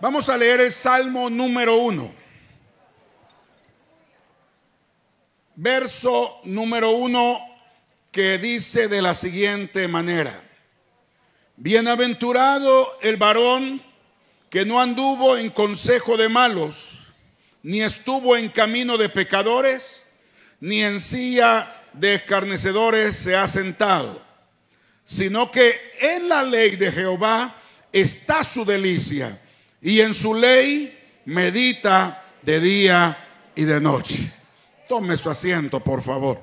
Vamos a leer el Salmo número uno. Verso número uno que dice de la siguiente manera. Bienaventurado el varón que no anduvo en consejo de malos, ni estuvo en camino de pecadores, ni en silla de escarnecedores se ha sentado, sino que en la ley de Jehová está su delicia y en su ley medita de día y de noche. Tome su asiento, por favor.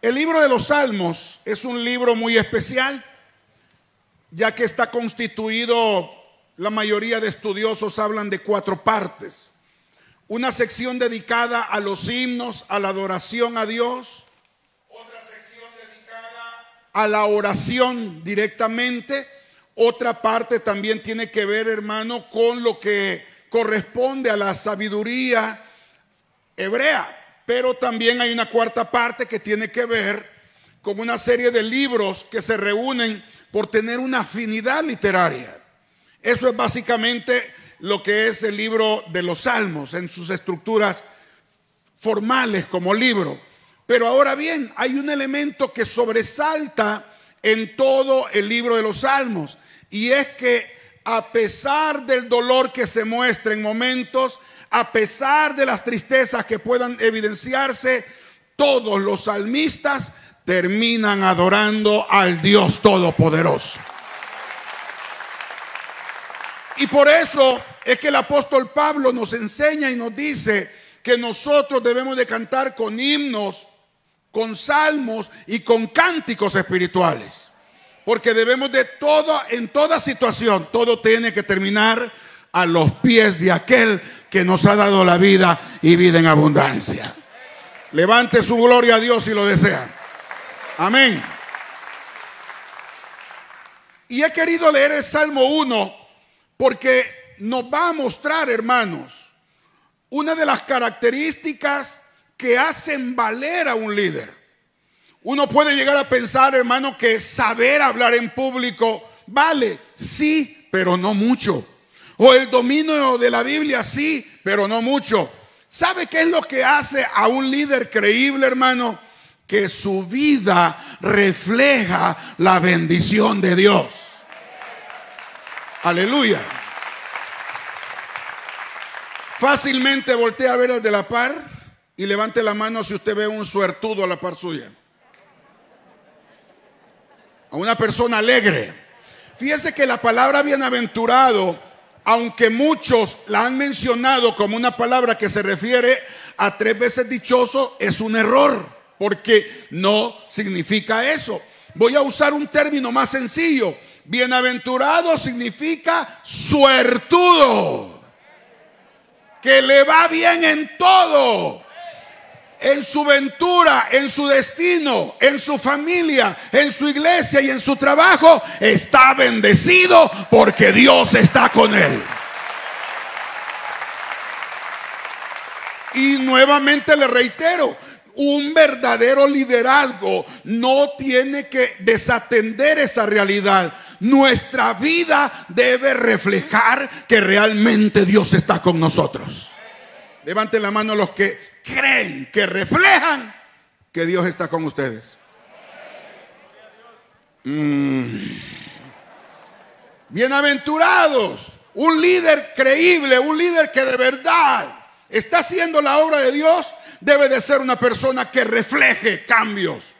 El libro de los Salmos es un libro muy especial, ya que está constituido, la mayoría de estudiosos hablan de cuatro partes. Una sección dedicada a los himnos, a la adoración a Dios, a la oración directamente. Otra parte también tiene que ver, hermano, con lo que corresponde a la sabiduría hebrea. Pero también hay una cuarta parte que tiene que ver con una serie de libros que se reúnen por tener una afinidad literaria. Eso es básicamente lo que es el libro de los salmos en sus estructuras formales como libro. Pero ahora bien, hay un elemento que sobresalta en todo el libro de los Salmos. Y es que a pesar del dolor que se muestra en momentos, a pesar de las tristezas que puedan evidenciarse, todos los salmistas terminan adorando al Dios Todopoderoso. Y por eso es que el apóstol Pablo nos enseña y nos dice que nosotros debemos de cantar con himnos con salmos y con cánticos espirituales. Porque debemos de todo, en toda situación, todo tiene que terminar a los pies de aquel que nos ha dado la vida y vida en abundancia. Levante su gloria a Dios si lo desea. Amén. Y he querido leer el Salmo 1 porque nos va a mostrar, hermanos, una de las características que hacen valer a un líder. Uno puede llegar a pensar, hermano, que saber hablar en público vale, sí, pero no mucho. O el dominio de la Biblia, sí, pero no mucho. ¿Sabe qué es lo que hace a un líder creíble, hermano? Que su vida refleja la bendición de Dios. Aleluya. Fácilmente voltea a ver al de la par y levante la mano si usted ve un suertudo a la par suya. A una persona alegre. Fíjese que la palabra bienaventurado, aunque muchos la han mencionado como una palabra que se refiere a tres veces dichoso, es un error, porque no significa eso. Voy a usar un término más sencillo. Bienaventurado significa suertudo, que le va bien en todo en su ventura, en su destino, en su familia, en su iglesia y en su trabajo, está bendecido porque Dios está con él. Y nuevamente le reitero, un verdadero liderazgo no tiene que desatender esa realidad. Nuestra vida debe reflejar que realmente Dios está con nosotros. Levanten la mano los que creen, que reflejan que Dios está con ustedes. Mm. Bienaventurados, un líder creíble, un líder que de verdad está haciendo la obra de Dios, debe de ser una persona que refleje cambios.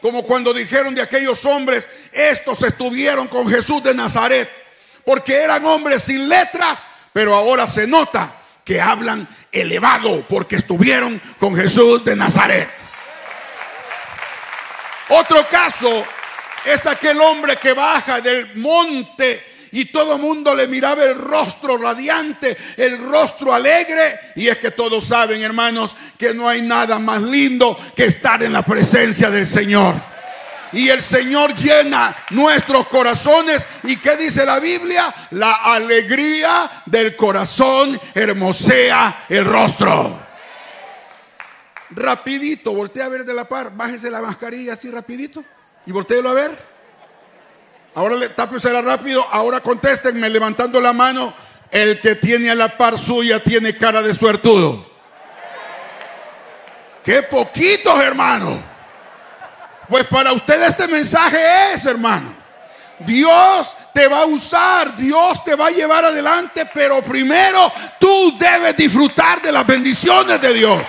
Como cuando dijeron de aquellos hombres, estos estuvieron con Jesús de Nazaret, porque eran hombres sin letras, pero ahora se nota que hablan elevado porque estuvieron con Jesús de Nazaret. Otro caso es aquel hombre que baja del monte y todo el mundo le miraba el rostro radiante, el rostro alegre. Y es que todos saben, hermanos, que no hay nada más lindo que estar en la presencia del Señor y el Señor llena nuestros corazones. ¿Y qué dice la Biblia? La alegría del corazón hermosea el rostro. Rapidito, voltea a ver de la par, bájese la mascarilla así rapidito y volteelo a ver. Ahora le tápesela rápido. Ahora contéstenme levantando la mano. El que tiene a la par suya tiene cara de suertudo. Qué poquitos, hermano. Pues para usted este mensaje es, hermano. Dios te va a usar, Dios te va a llevar adelante, pero primero tú debes disfrutar de las bendiciones de Dios.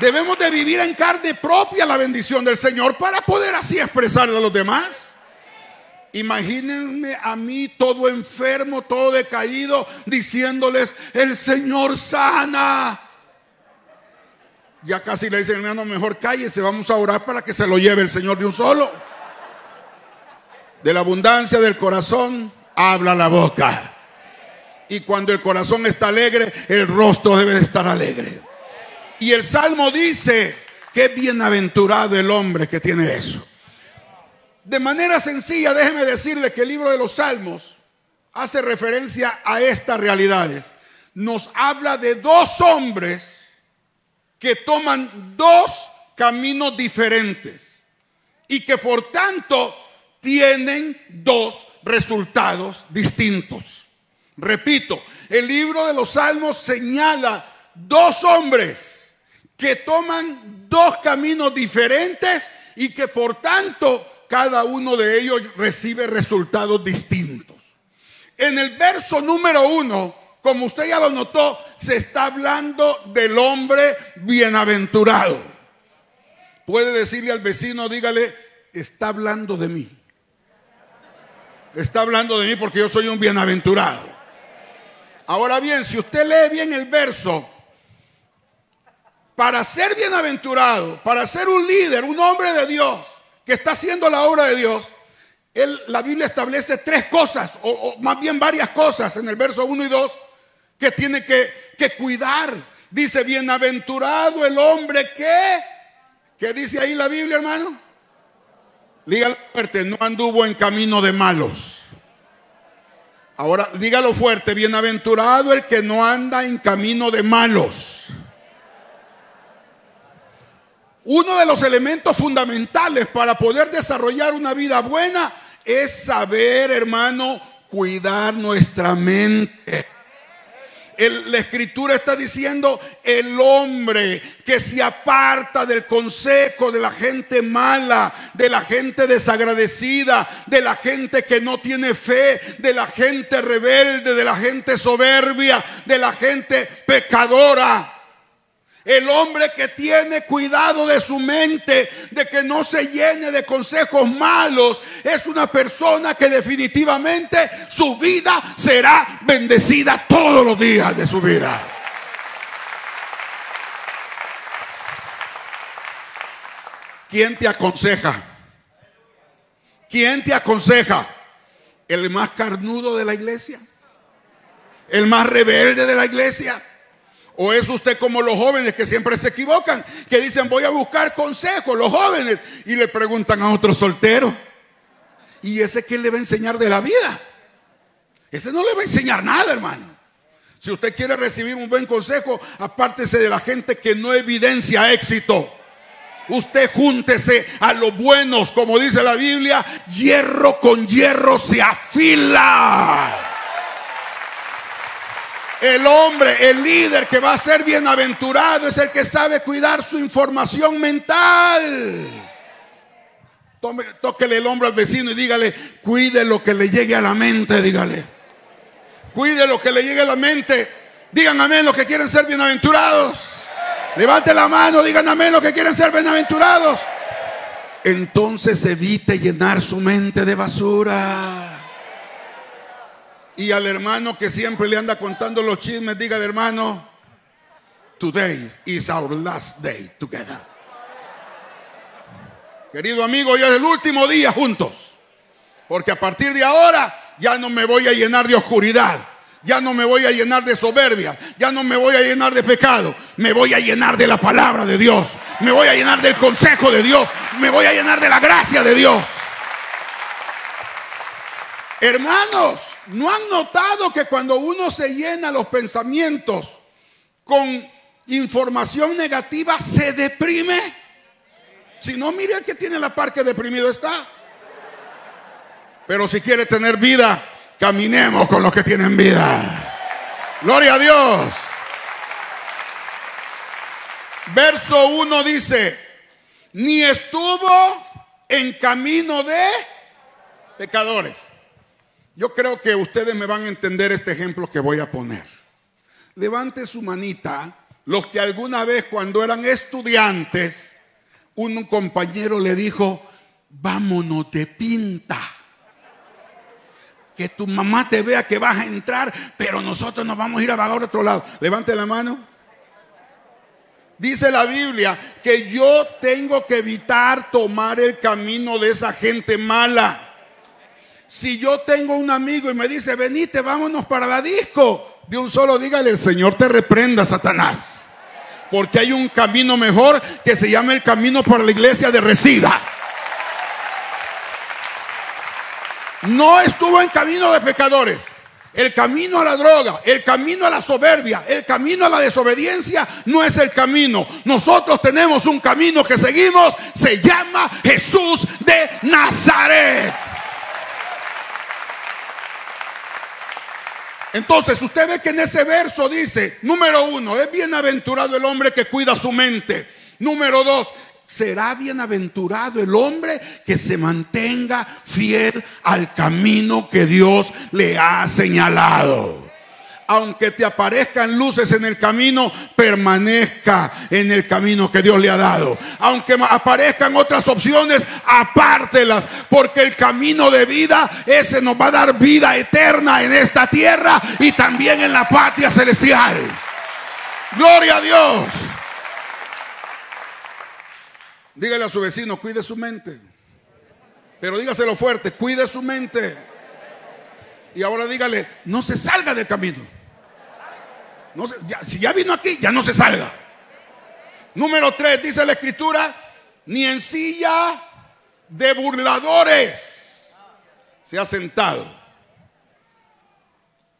Debemos de vivir en carne propia la bendición del Señor para poder así expresarle a los demás. Imagínense a mí todo enfermo, todo decaído, diciéndoles, el Señor sana. Ya casi le dicen, hermano, mejor cállese, vamos a orar para que se lo lleve el Señor de un solo. De la abundancia del corazón habla la boca. Y cuando el corazón está alegre, el rostro debe de estar alegre. Y el Salmo dice que bienaventurado el hombre que tiene eso. De manera sencilla, déjeme decirle que el libro de los Salmos hace referencia a estas realidades. Nos habla de dos hombres que toman dos caminos diferentes y que por tanto tienen dos resultados distintos. Repito, el libro de los Salmos señala dos hombres que toman dos caminos diferentes y que por tanto cada uno de ellos recibe resultados distintos. En el verso número uno, como usted ya lo notó, se está hablando del hombre bienaventurado. Puede decirle al vecino, dígale, está hablando de mí. Está hablando de mí porque yo soy un bienaventurado. Ahora bien, si usted lee bien el verso, para ser bienaventurado, para ser un líder, un hombre de Dios que está haciendo la obra de Dios, la Biblia establece tres cosas, o, más bien varias cosas en el verso 1 y 2 que tiene que, que cuidar. Dice, bienaventurado el hombre que, ¿qué dice ahí la Biblia, hermano? Dígalo fuerte, no anduvo en camino de malos. Ahora, dígalo fuerte, bienaventurado el que no anda en camino de malos. Uno de los elementos fundamentales para poder desarrollar una vida buena es saber, hermano, cuidar nuestra mente. La escritura está diciendo el hombre que se aparta del consejo de la gente mala, de la gente desagradecida, de la gente que no tiene fe, de la gente rebelde, de la gente soberbia, de la gente pecadora. El hombre que tiene cuidado de su mente, de que no se llene de consejos malos, es una persona que definitivamente su vida será bendecida todos los días de su vida. ¿Quién te aconseja? ¿Quién te aconseja? ¿El más carnudo de la iglesia? ¿El más rebelde de la iglesia? ¿O es usted como los jóvenes que siempre se equivocan? Que dicen voy a buscar consejos, los jóvenes, y le preguntan a otro soltero. ¿Y ese qué le va a enseñar de la vida? Ese no le va a enseñar nada, hermano. Si usted quiere recibir un buen consejo, apártese de la gente que no evidencia éxito. Usted júntese a los buenos, como dice la Biblia, hierro con hierro se afila. El hombre, el líder que va a ser bienaventurado es el que sabe cuidar su información mental. Tome, tóquele el hombro al vecino y dígale, cuide lo que le llegue a la mente, dígale. Cuide lo que le llegue a la mente. Digan amén los que quieren ser bienaventurados. Levante la mano, digan amén los que quieren ser bienaventurados. Entonces evite llenar su mente de basura. Y al hermano que siempre le anda contando los chismes, diga hermano, today is our last day together. Querido amigo, hoy es el último día juntos. Porque a partir de ahora ya no me voy a llenar de oscuridad. Ya no me voy a llenar de soberbia. Ya no me voy a llenar de pecado. Me voy a llenar de la palabra de Dios. Me voy a llenar del consejo de Dios. Me voy a llenar de la gracia de Dios. Hermanos, ¿no han notado que cuando uno se llena los pensamientos con información negativa se deprime? Si no, mire al que tiene la par que deprimido está. Pero si quiere tener vida, caminemos con los que tienen vida. Gloria a Dios. Verso 1 dice, ni estuvo en camino de pecadores. Yo creo que ustedes me van a entender este ejemplo que voy a poner. Levante su manita los que alguna vez cuando eran estudiantes, un compañero le dijo, vámonos de pinta. Que tu mamá te vea que vas a entrar, pero nosotros nos vamos a ir a vagar a otro lado. Levante la mano. Dice la Biblia que yo tengo que evitar tomar el camino de esa gente mala. Si yo tengo un amigo y me dice, venite, vámonos para la disco, de un solo dígale, el Señor te reprenda, Satanás. Porque hay un camino mejor que se llama el camino para la iglesia de Resida. No estuvo en camino de pecadores. El camino a la droga, el camino a la soberbia, el camino a la desobediencia no es el camino. Nosotros tenemos un camino que seguimos, se llama Jesús de Nazaret. Entonces usted ve que en ese verso dice, número uno, es bienaventurado el hombre que cuida su mente. Número dos, será bienaventurado el hombre que se mantenga fiel al camino que Dios le ha señalado aunque te aparezcan luces en el camino, permanezca en el camino que Dios le ha dado. Aunque aparezcan otras opciones, apártelas, porque el camino de vida, ese nos va a dar vida eterna en esta tierra y también en la patria celestial. Gloria a Dios. Dígale a su vecino, cuide su mente. Pero dígaselo fuerte, cuide su mente. Y ahora dígale, no se salga del camino si ya vino aquí, ya no se salga. Número tres, dice la escritura, ni en silla de burladores se ha sentado.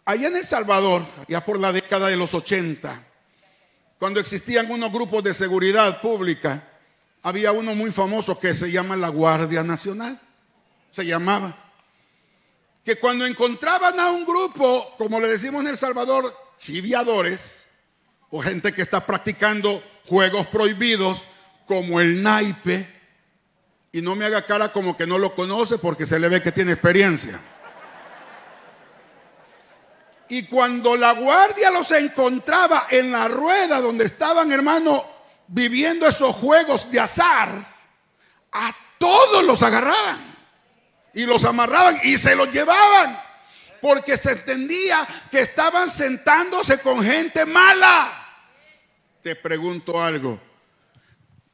Allá en El Salvador, ya por la década de los 80, cuando existían unos grupos de seguridad pública, había uno muy famoso que se llama la Guardia Nacional. Se llamaba. Que cuando encontraban a un grupo, como le decimos en El Salvador, chiviadores o gente que está practicando juegos prohibidos como el naipe y no me haga cara como que no lo conoce porque se le ve que tiene experiencia. Y cuando la guardia los encontraba en la rueda donde estaban, hermano, viviendo esos juegos de azar, a todos los agarraban y los amarraban y se los llevaban porque se entendía que estaban sentándose con gente mala. Te pregunto algo,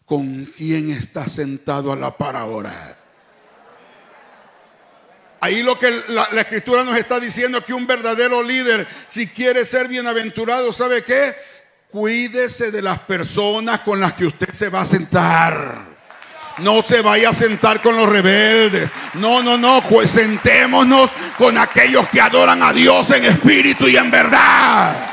¿con quién está sentado a la par ahora? Ahí lo que la, la, escritura nos está diciendo que un verdadero líder, si quiere ser bienaventurado, ¿sabe qué? Cuídese de las personas con las que usted se va a sentar. No se vaya a sentar con los rebeldes. No, no, no. Pues sentémonos con aquellos que adoran a Dios en espíritu y en verdad.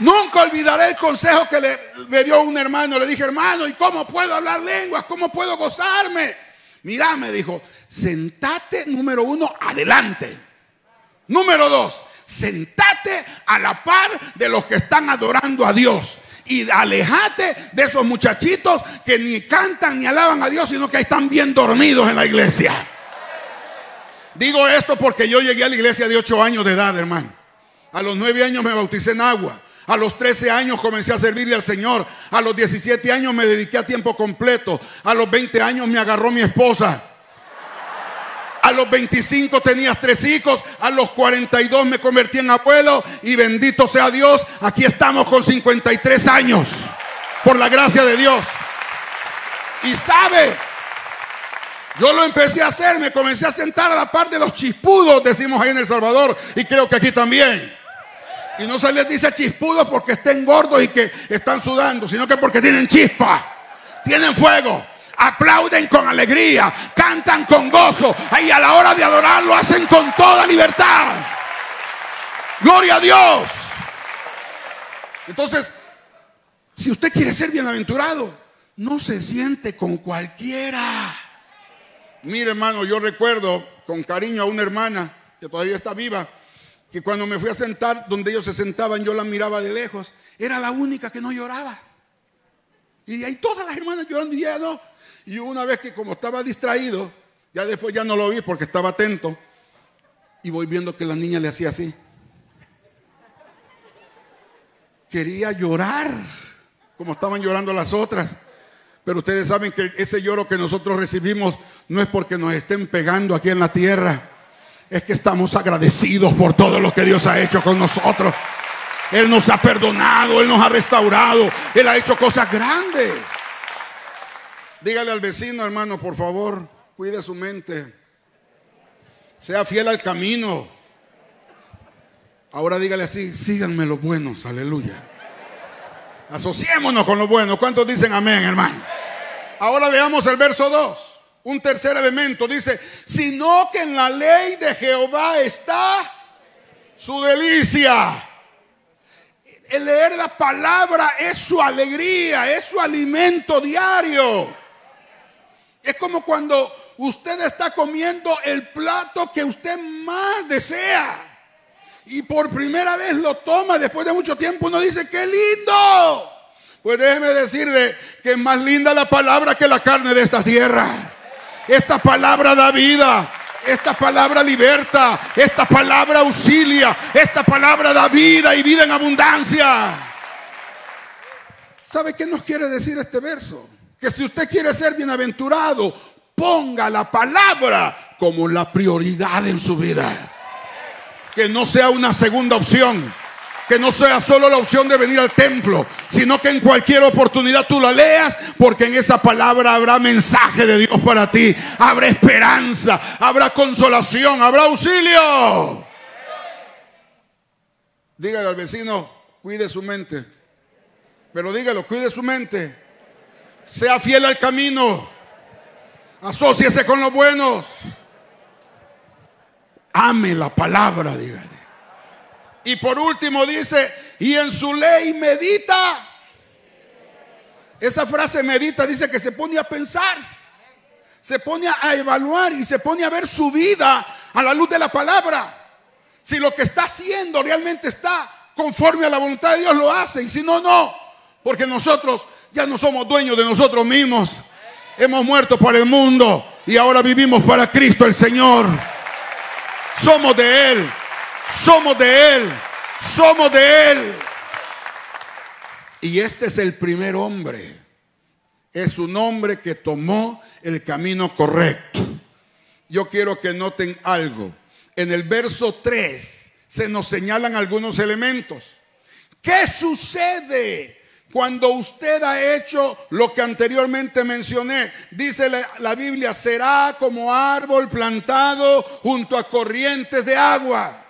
Nunca olvidaré el consejo que le, me dio un hermano. Le dije, hermano, ¿y cómo puedo hablar lenguas? ¿Cómo puedo gozarme? Mira, me dijo, sentate número uno adelante. Número dos, sentate a la par de los que están adorando a Dios y alejate de esos muchachitos que ni cantan ni alaban a Dios, sino que están bien dormidos en la iglesia. Digo esto porque yo llegué a la iglesia de 8 años de edad, hermano. A los 9 años me bauticé en agua. A los 13 años comencé a servirle al Señor. A los 17 años me dediqué a tiempo completo. A los 20 años me agarró mi esposa. A los 25 tenías tres hijos. A los 42 me convertí en abuelo. Y bendito sea Dios, aquí estamos con 53 años. Por la gracia de Dios. Y sabe, yo lo empecé a hacer. Me comencé a sentar a la par de los chispudos, decimos ahí en El Salvador. Y creo que aquí también. Y no se les dice chispudos porque estén gordos y que están sudando, sino que porque tienen chispa, tienen fuego aplauden con alegría, cantan con gozo y a la hora de adorar lo hacen con toda libertad. Gloria a Dios. Entonces, si usted quiere ser bienaventurado, no se siente con cualquiera. Mire, hermano, yo recuerdo con cariño a una hermana que todavía está viva, que cuando me fui a sentar donde ellos se sentaban, yo la miraba de lejos. Era la única que no lloraba. Y ahí todas las hermanas llorando y ya no. Y una vez que como estaba distraído, ya después ya no lo vi porque estaba atento. Y voy viendo que la niña le hacía así. Quería llorar, como estaban llorando las otras. Pero ustedes saben que ese lloro que nosotros recibimos no es porque nos estén pegando aquí en la tierra. Es que estamos agradecidos por todo lo que Dios ha hecho con nosotros. Él nos ha perdonado, Él nos ha restaurado, Él ha hecho cosas grandes. Dígale al vecino, hermano, por favor, cuide su mente. Sea fiel al camino. Ahora dígale así, síganme los buenos, aleluya. Asociémonos con los buenos. ¿Cuántos dicen amén, hermano? Ahora veamos el verso 2. Un tercer elemento dice, sino que en la ley de Jehová está su delicia. El leer la palabra es su alegría, es su alimento diario. Es como cuando usted está comiendo el plato que usted más desea. Y por primera vez lo toma después de mucho tiempo. Uno dice, qué lindo. Pues déjeme decirle que es más linda la palabra que la carne de esta tierra. Esta palabra da vida. Esta palabra liberta. Esta palabra auxilia. Esta palabra da vida y vida en abundancia. ¿Sabe qué nos quiere decir este verso? Que si usted quiere ser bienaventurado, ponga la palabra como la prioridad en su vida. Que no sea una segunda opción que no sea solo la opción de venir al templo, sino que en cualquier oportunidad tú la leas, porque en esa palabra habrá mensaje de Dios para ti, habrá esperanza, habrá consolación, habrá auxilio. Dígale al vecino, cuide su mente. Pero dígalo, cuide su mente. Sea fiel al camino. Asociese con los buenos. Ame la palabra, dígale. Y por último dice, y en su ley medita. Esa frase medita dice que se pone a pensar, se pone a evaluar y se pone a ver su vida a la luz de la palabra. Si lo que está haciendo realmente está conforme a la voluntad de Dios, lo hace. Y si no, no. Porque nosotros ya no somos dueños de nosotros mismos. Hemos muerto por el mundo y ahora vivimos para Cristo el Señor. Somos de Él. Somos de Él. Somos de Él. Y este es el primer hombre. Es un hombre que tomó el camino correcto. Yo quiero que noten algo. En el verso 3 se nos señalan algunos elementos. ¿Qué sucede cuando usted ha hecho lo que anteriormente mencioné? Dice la, Biblia, será como árbol plantado junto a corrientes de agua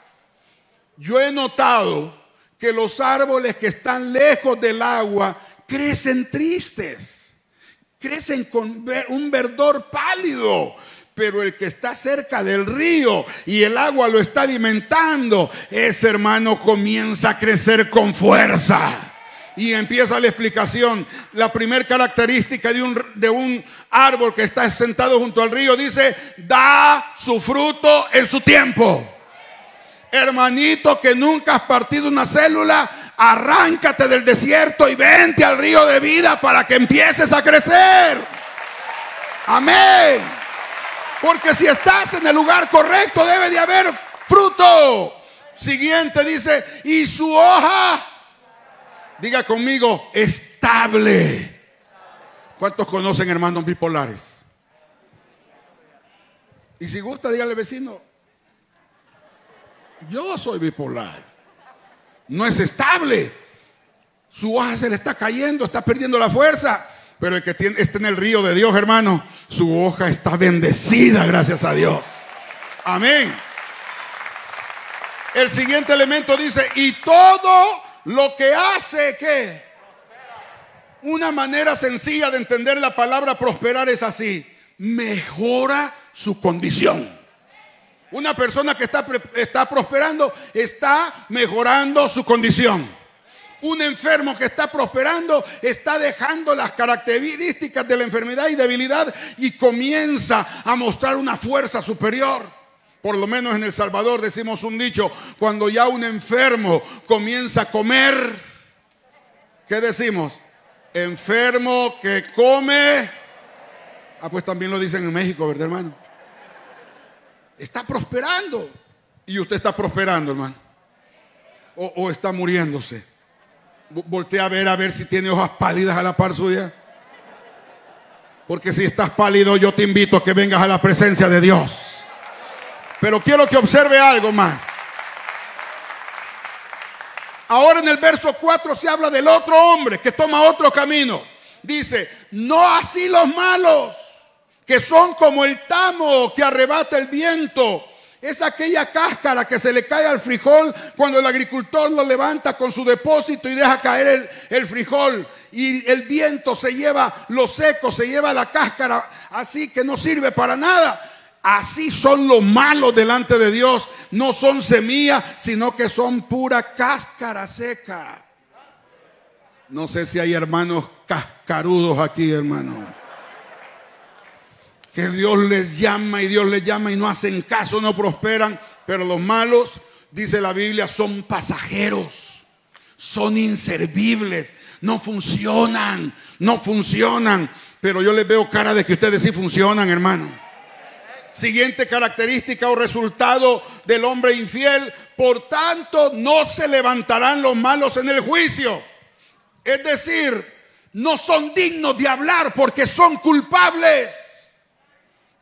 yo he notado que los árboles que están lejos del agua crecen tristes, crecen con un verdor pálido. Pero el que está cerca del río y el agua lo está alimentando, ese hermano comienza a crecer con fuerza. Y empieza la explicación. La primera característica de un, de un árbol que está sentado junto al río dice, da su fruto en su tiempo. Hermanito que nunca has partido una célula, arráncate del desierto y vente al río de vida para que empieces a crecer. Amén. Porque si estás en el lugar correcto debe de haber fruto. Siguiente dice, y su hoja, diga conmigo, estable. ¿Cuántos conocen hermanos bipolares? Y si gusta, dígale vecino, yo soy bipolar. No es estable. Su hoja se le está cayendo, está perdiendo la fuerza. Pero el que tiene, está en el río de Dios, hermano, su hoja está bendecida, gracias a Dios. Amén. El siguiente elemento dice, y todo lo que hace que una manera sencilla de entender la palabra prosperar es así, mejora su condición. Una persona que está, está prosperando está mejorando su condición. Un enfermo que está prosperando está dejando las características de la enfermedad y debilidad y comienza a mostrar una fuerza superior. Por lo menos en El Salvador decimos un dicho, cuando ya un enfermo comienza a comer, ¿qué decimos? Enfermo que come. Ah, pues también lo dicen en México, ¿verdad, hermano? Está prosperando. Y usted está prosperando, hermano. O, está muriéndose. Voltea a ver a ver si tiene hojas pálidas a la par suya. Porque si estás pálido, yo te invito a que vengas a la presencia de Dios. Pero quiero que observe algo más. Ahora en el verso 4 se habla del otro hombre que toma otro camino. Dice, no así los malos, que son como el tamo que arrebata el viento es aquella cáscara que se le cae al frijol cuando el agricultor lo levanta con su depósito y deja caer el, el, frijol. Y el viento se lleva lo seco, se lleva la cáscara así que no sirve para nada. Así son los malos delante de Dios. No son semillas, sino que son pura cáscara seca. No sé si hay hermanos cascarudos aquí, hermano que Dios les llama y Dios les llama y no hacen caso, no prosperan, pero los malos, dice la Biblia, son pasajeros, son inservibles, no funcionan, no funcionan, pero yo les veo cara de que ustedes sí funcionan, hermano. Siguiente característica o resultado del hombre infiel, por tanto no se levantarán los malos en el juicio. Es decir, no son dignos de hablar porque son culpables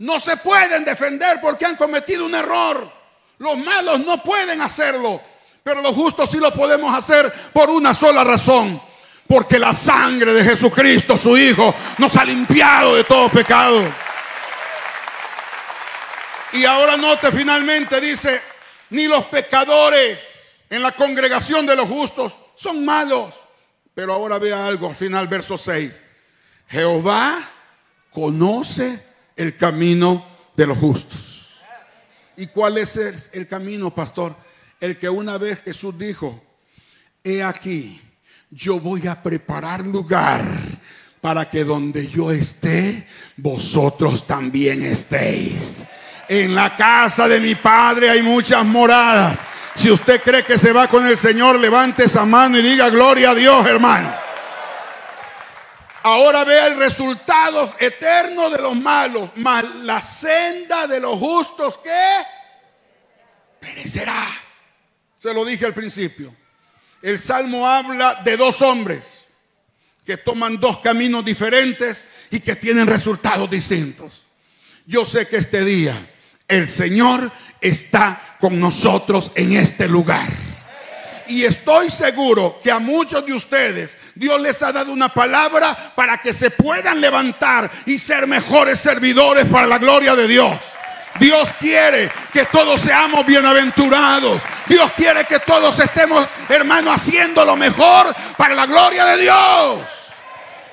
no se pueden defender porque han cometido un error. Los malos no pueden hacerlo, pero los justos sí lo podemos hacer por una sola razón. Porque la sangre de Jesucristo, su Hijo, nos ha limpiado de todo pecado. Y ahora note finalmente, dice, ni los pecadores en la congregación de los justos son malos. Pero ahora vea algo al final, verso 6. Jehová conoce el camino de los justos. ¿Y cuál es el, camino, pastor? El que una vez Jesús dijo, he aquí, yo voy a preparar lugar para que donde yo esté, vosotros también estéis. En la casa de mi Padre hay muchas moradas. Si usted cree que se va con el Señor, levante esa mano y diga gloria a Dios, hermano. Ahora vea el resultado eterno de los malos, más la senda de los justos que perecerá. Se lo dije al principio. El salmo habla de dos hombres que toman dos caminos diferentes y que tienen resultados distintos. Yo sé que este día el Señor está con nosotros en este lugar. Y estoy seguro que a muchos de ustedes Dios les ha dado una palabra para que se puedan levantar y ser mejores servidores para la gloria de Dios. Dios quiere que todos seamos bienaventurados. Dios quiere que todos estemos, hermanos, haciendo lo mejor para la gloria de Dios.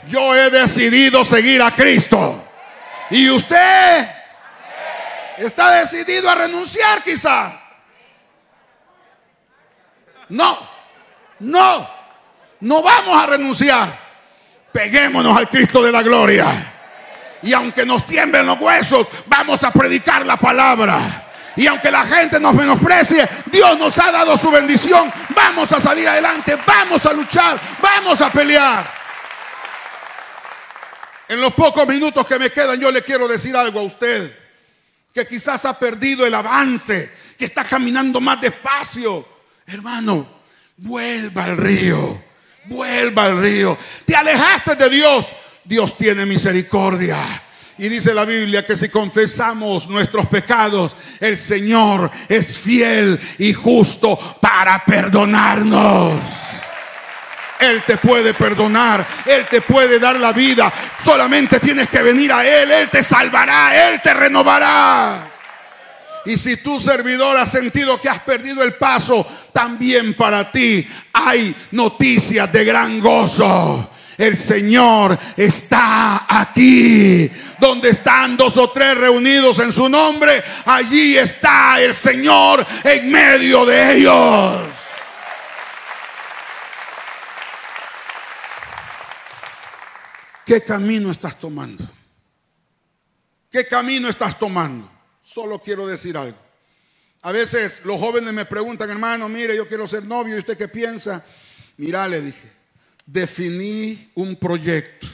Yo he decidido seguir a Cristo. Y usted está decidido a renunciar quizá. No, no, no vamos a renunciar. Peguémonos al Cristo de la gloria. Y aunque nos tiemblen los huesos, vamos a predicar la palabra. Y aunque la gente nos menosprecie, Dios nos ha dado su bendición. Vamos a salir adelante, vamos a luchar, vamos a pelear. En los pocos minutos que me quedan, yo le quiero decir algo a usted, que quizás ha perdido el avance, que está caminando más despacio Hermano, vuelva al río. Vuelva al río. Te alejaste de Dios. Dios tiene misericordia. Y dice la Biblia que si confesamos nuestros pecados, el Señor es fiel y justo para perdonarnos. Él te puede perdonar, Él te puede dar la vida. Solamente tienes que venir a Él, Él te salvará, Él te renovará. Y si tu servidor ha sentido que has perdido el paso, también para ti hay noticias de gran gozo. El Señor está aquí. Donde están dos o tres reunidos en su nombre, allí está el Señor en medio de ellos. ¿Qué camino estás tomando? ¿Qué camino estás tomando? Solo quiero decir algo. A veces los jóvenes me preguntan, hermano, mire, yo quiero ser novio, ¿y usted qué piensa? Mira, le dije, definí un proyecto.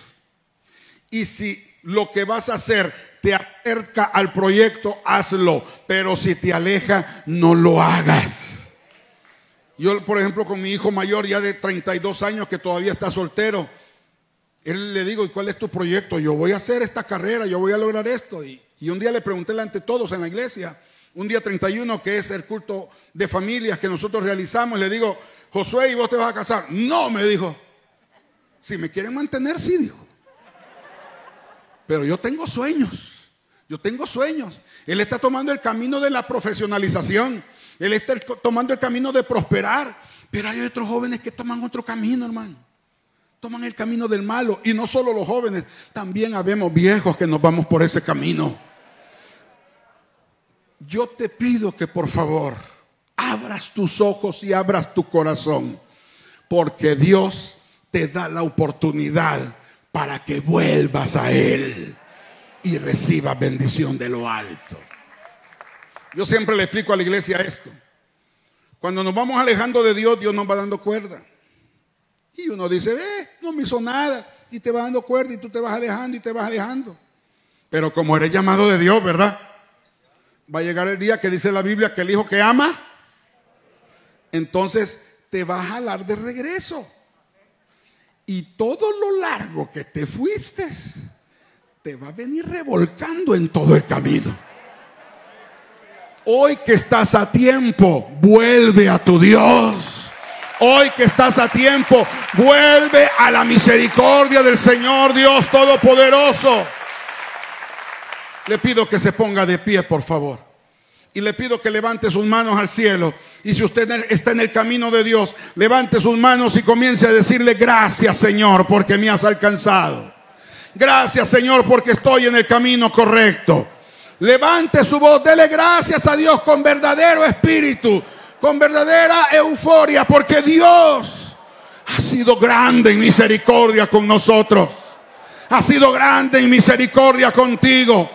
Y si lo que vas a hacer te acerca al proyecto, hazlo. Pero si te aleja, no lo hagas. Yo, por ejemplo, con mi hijo mayor ya de 32 años que todavía está soltero, él le digo, ¿y cuál es tu proyecto? Yo voy a hacer esta carrera, yo voy a lograr esto. Y, y un día le pregunté ante todos en la iglesia, un día 31 que es el culto de familias que nosotros realizamos, le digo, Josué, ¿y vos te vas a casar? No, me dijo. Si me quieren mantener, sí, dijo. Pero yo tengo sueños. Yo tengo sueños. Él está tomando el camino de la profesionalización. Él está tomando el camino de prosperar. Pero hay otros jóvenes que toman otro camino, hermano. Toman el camino del malo. Y no solo los jóvenes, también habemos viejos que nos vamos por ese camino. Yo te pido que por favor abras tus ojos y abras tu corazón. Porque Dios te da la oportunidad para que vuelvas a Él y recibas bendición de lo alto. Yo siempre le explico a la iglesia esto. Cuando nos vamos alejando de Dios, Dios nos va dando cuerda. Y uno dice, eh, no me hizo nada. Y te va dando cuerda y tú te vas alejando y te vas alejando. Pero como eres llamado de Dios, ¿verdad? Va a llegar el día que dice la Biblia que el hijo que ama, entonces te va a jalar de regreso. Y todo lo largo que te fuiste, te va a venir revolcando en todo el camino. Hoy que estás a tiempo, vuelve a tu Dios. Hoy que estás a tiempo, vuelve a la misericordia del Señor Dios Todopoderoso. Le pido que se ponga de pie, por favor. Y le pido que levante sus manos al cielo. Y si usted está en el camino de Dios, levante sus manos y comience a decirle gracias Señor porque me has alcanzado. Gracias Señor porque estoy en el camino correcto. Levante su voz, dele gracias a Dios con verdadero espíritu, con verdadera euforia porque Dios ha sido grande en misericordia con nosotros. Ha sido grande en misericordia contigo.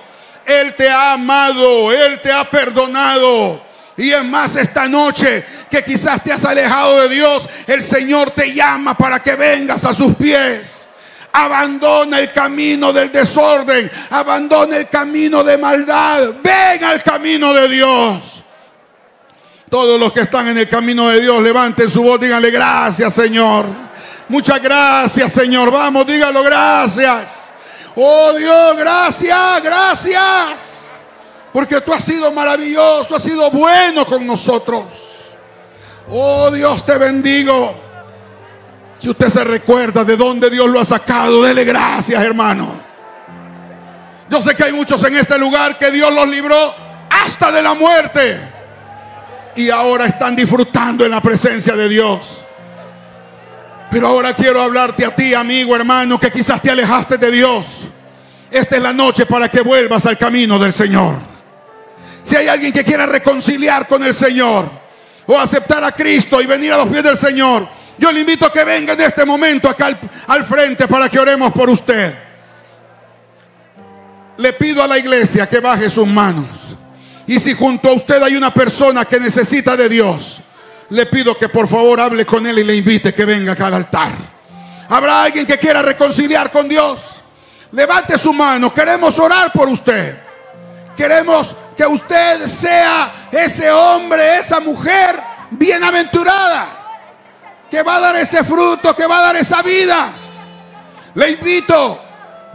Él te ha amado, Él te ha perdonado. Y es más, esta noche que quizás te has alejado de Dios, el Señor te llama para que vengas a sus pies. Abandona el camino del desorden, abandona el camino de maldad, ven al camino de Dios. Todos los que están en el camino de Dios, levanten su voz, díganle gracias Señor. Muchas gracias Señor, vamos, díganlo gracias. Oh Dios, gracias, gracias. Porque tú has sido maravilloso, has sido bueno con nosotros. Oh Dios, te bendigo. Si usted se recuerda de dónde Dios lo ha sacado, dele gracias, hermano. Yo sé que hay muchos en este lugar que Dios los libró hasta de la muerte. Y ahora están disfrutando en la presencia de Dios. Pero ahora quiero hablarte a ti, amigo, hermano, que quizás te alejaste de Dios. Esta es la noche para que vuelvas al camino del Señor. Si hay alguien que quiera reconciliar con el Señor o aceptar a Cristo y venir a los pies del Señor, yo le invito a que venga en este momento acá al, al frente para que oremos por usted. Le pido a la iglesia que baje sus manos. Y si junto a usted hay una persona que necesita de Dios, le pido que por favor hable con él y le invite que venga acá al altar. ¿Habrá alguien que quiera reconciliar con Dios? Levante su mano, queremos orar por usted. Queremos que usted sea ese hombre, esa mujer bienaventurada, que va a dar ese fruto, que va a dar esa vida. Le invito,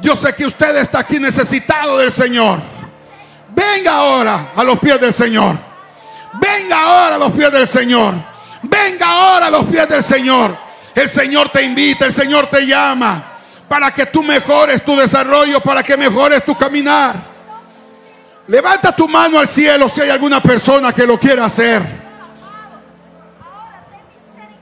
yo sé que usted está aquí necesitado del Señor. Venga ahora a los pies del Señor. Venga ahora a los pies del Señor. Venga ahora a los pies del Señor. El Señor te invita, el Señor te llama para que tú mejores tu desarrollo, para que mejores tu caminar. Levanta tu mano al cielo si hay alguna persona que lo quiera hacer.